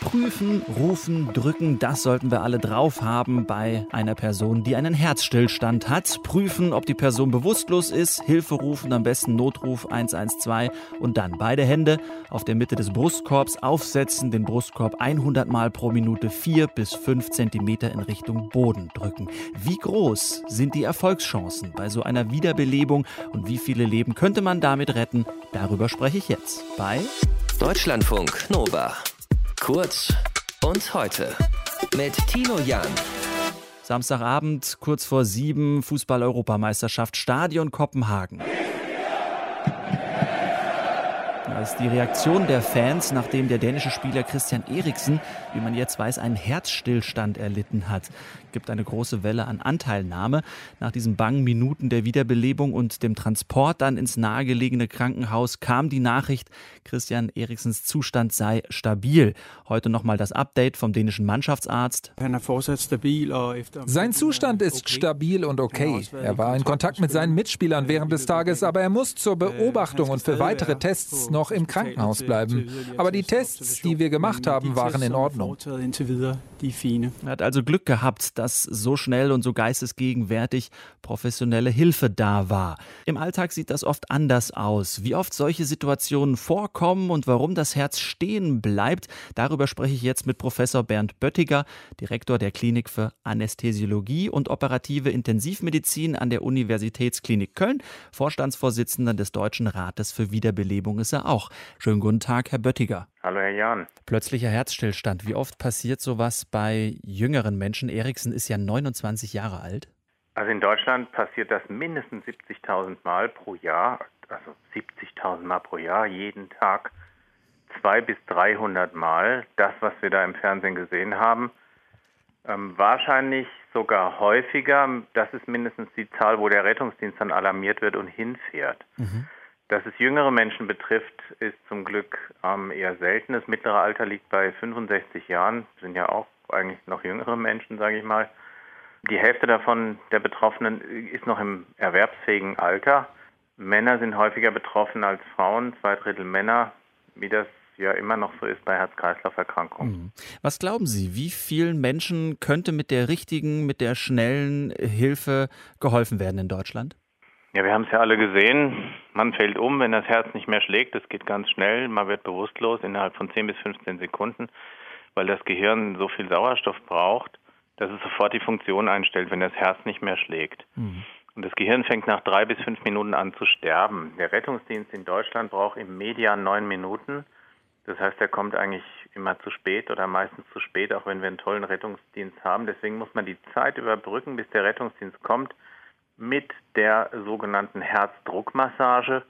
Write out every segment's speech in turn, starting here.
Prüfen, rufen, drücken, das sollten wir alle drauf haben bei einer Person, die einen Herzstillstand hat. Prüfen, ob die Person bewusstlos ist, Hilfe rufen, am besten Notruf 112 und dann beide Hände auf der Mitte des Brustkorbs aufsetzen, den Brustkorb 100 Mal pro Minute 4 bis 5 Zentimeter in Richtung Boden drücken. Wie groß sind die Erfolgschancen bei so einer Wiederbelebung und wie viele Leben könnte man damit retten? Darüber spreche ich jetzt bei Deutschlandfunk Nova. Kurz und heute mit Tino Jan. Samstagabend, kurz vor sieben, Fußball-Europameisterschaft, Stadion Kopenhagen. Das ist die Reaktion der Fans, nachdem der dänische Spieler Christian Eriksen, wie man jetzt weiß, einen Herzstillstand erlitten hat. Gibt eine große Welle an Anteilnahme. Nach diesen bangen Minuten der Wiederbelebung und dem Transport dann ins nahegelegene Krankenhaus kam die Nachricht, Christian Eriksens Zustand sei stabil. Heute nochmal das Update vom dänischen Mannschaftsarzt. Sein Zustand ist stabil und okay. Er war in Kontakt mit seinen Mitspielern während des Tages, aber er muss zur Beobachtung und für weitere Tests noch im Krankenhaus bleiben. Aber die Tests, die wir gemacht haben, waren in Ordnung. Er hat also Glück gehabt, dass so schnell und so geistesgegenwärtig professionelle Hilfe da war. Im Alltag sieht das oft anders aus. Wie oft solche Situationen vorkommen und warum das Herz stehen bleibt, darüber spreche ich jetzt mit Professor Bernd Böttiger, Direktor der Klinik für Anästhesiologie und operative Intensivmedizin an der Universitätsklinik Köln, Vorstandsvorsitzender des Deutschen Rates für Wiederbelebung ist er auch. Schönen guten Tag, Herr Böttiger. Hallo, Herr Jahn. Plötzlicher Herzstillstand. Wie oft passiert sowas bei jüngeren Menschen? Eriksen ist ja 29 Jahre alt. Also in Deutschland passiert das mindestens 70.000 Mal pro Jahr, also 70.000 Mal pro Jahr, jeden Tag, zwei bis 300 Mal. Das, was wir da im Fernsehen gesehen haben, ähm, wahrscheinlich sogar häufiger. Das ist mindestens die Zahl, wo der Rettungsdienst dann alarmiert wird und hinfährt. Mhm. Dass es jüngere Menschen betrifft, ist zum Glück ähm, eher selten. Das mittlere Alter liegt bei 65 Jahren, sind ja auch eigentlich noch jüngere Menschen, sage ich mal. Die Hälfte davon der Betroffenen ist noch im erwerbsfähigen Alter. Männer sind häufiger betroffen als Frauen, zwei Drittel Männer, wie das ja immer noch so ist bei Herz-Kreislauf-Erkrankungen. Mhm. Was glauben Sie, wie vielen Menschen könnte mit der richtigen, mit der schnellen Hilfe geholfen werden in Deutschland? Ja, wir haben es ja alle gesehen. Man fällt um, wenn das Herz nicht mehr schlägt. Das geht ganz schnell. Man wird bewusstlos innerhalb von 10 bis 15 Sekunden, weil das Gehirn so viel Sauerstoff braucht, dass es sofort die Funktion einstellt, wenn das Herz nicht mehr schlägt. Mhm. Und das Gehirn fängt nach drei bis fünf Minuten an zu sterben. Der Rettungsdienst in Deutschland braucht im Median neun Minuten. Das heißt, er kommt eigentlich immer zu spät oder meistens zu spät, auch wenn wir einen tollen Rettungsdienst haben. Deswegen muss man die Zeit überbrücken, bis der Rettungsdienst kommt mit der sogenannten Herzdruckmassage.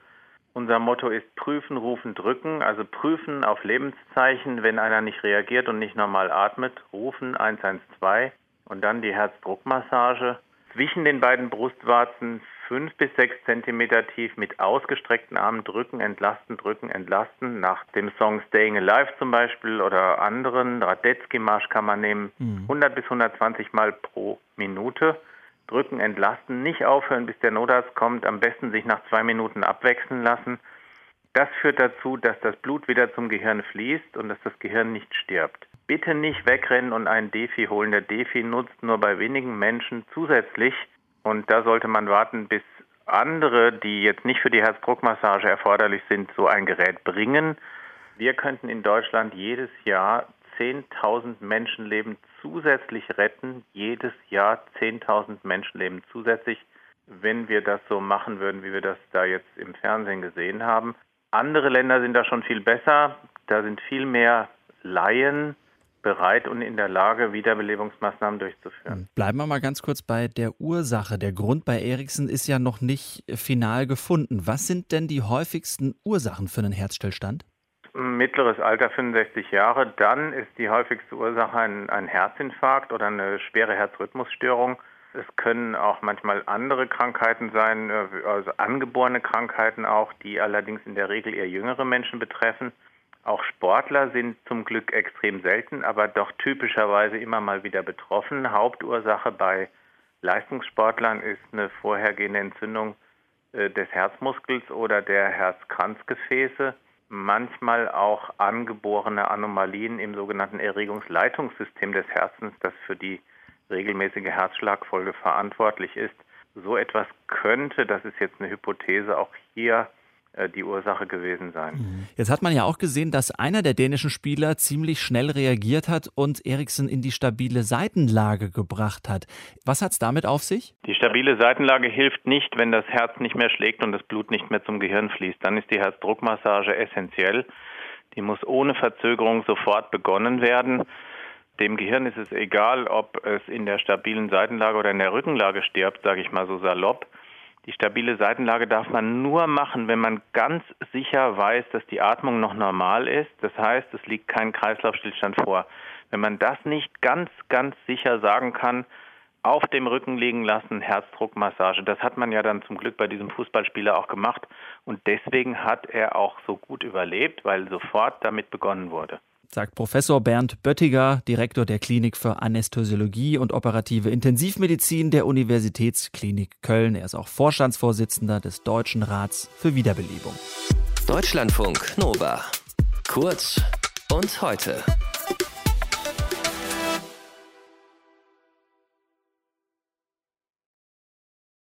Unser Motto ist prüfen, rufen, drücken, also prüfen auf Lebenszeichen, wenn einer nicht reagiert und nicht normal atmet, rufen 112 und dann die Herzdruckmassage zwischen den beiden Brustwarzen fünf bis sechs Zentimeter tief mit ausgestreckten Armen drücken, entlasten, drücken, entlasten. Nach dem Song Staying Alive zum Beispiel oder anderen, Radetzky Marsch kann man nehmen, mhm. 100 bis 120 Mal pro Minute drücken, entlasten, nicht aufhören, bis der Notarzt kommt, am besten sich nach zwei Minuten abwechseln lassen. Das führt dazu, dass das Blut wieder zum Gehirn fließt und dass das Gehirn nicht stirbt. Bitte nicht wegrennen und einen Defi holen. Der Defi nutzt nur bei wenigen Menschen zusätzlich und da sollte man warten, bis andere, die jetzt nicht für die Herzdruckmassage erforderlich sind, so ein Gerät bringen. Wir könnten in Deutschland jedes Jahr 10.000 Menschenleben zusätzlich retten, jedes Jahr 10.000 Menschenleben zusätzlich, wenn wir das so machen würden, wie wir das da jetzt im Fernsehen gesehen haben. Andere Länder sind da schon viel besser, da sind viel mehr Laien bereit und in der Lage, Wiederbelebungsmaßnahmen durchzuführen. Bleiben wir mal ganz kurz bei der Ursache. Der Grund bei Eriksen ist ja noch nicht final gefunden. Was sind denn die häufigsten Ursachen für einen Herzstillstand? Mittleres Alter 65 Jahre, dann ist die häufigste Ursache ein, ein Herzinfarkt oder eine schwere Herzrhythmusstörung. Es können auch manchmal andere Krankheiten sein, äh, also angeborene Krankheiten auch, die allerdings in der Regel eher jüngere Menschen betreffen. Auch Sportler sind zum Glück extrem selten, aber doch typischerweise immer mal wieder betroffen. Hauptursache bei Leistungssportlern ist eine vorhergehende Entzündung äh, des Herzmuskels oder der Herzkranzgefäße. Manchmal auch angeborene Anomalien im sogenannten Erregungsleitungssystem des Herzens, das für die regelmäßige Herzschlagfolge verantwortlich ist. So etwas könnte, das ist jetzt eine Hypothese, auch hier die Ursache gewesen sein. Mhm. Jetzt hat man ja auch gesehen, dass einer der dänischen Spieler ziemlich schnell reagiert hat und Eriksen in die stabile Seitenlage gebracht hat. Was hat es damit auf sich? Die stabile Seitenlage hilft nicht, wenn das Herz nicht mehr schlägt und das Blut nicht mehr zum Gehirn fließt. Dann ist die Herzdruckmassage essentiell. Die muss ohne Verzögerung sofort begonnen werden. Dem Gehirn ist es egal, ob es in der stabilen Seitenlage oder in der Rückenlage stirbt, sage ich mal so salopp. Die stabile Seitenlage darf man nur machen, wenn man ganz sicher weiß, dass die Atmung noch normal ist. Das heißt, es liegt kein Kreislaufstillstand vor. Wenn man das nicht ganz, ganz sicher sagen kann, auf dem Rücken liegen lassen, Herzdruckmassage. Das hat man ja dann zum Glück bei diesem Fußballspieler auch gemacht. Und deswegen hat er auch so gut überlebt, weil sofort damit begonnen wurde sagt Professor Bernd Böttiger, Direktor der Klinik für Anästhesiologie und operative Intensivmedizin der Universitätsklinik Köln. Er ist auch Vorstandsvorsitzender des Deutschen Rats für Wiederbelebung. Deutschlandfunk Nova. Kurz und heute.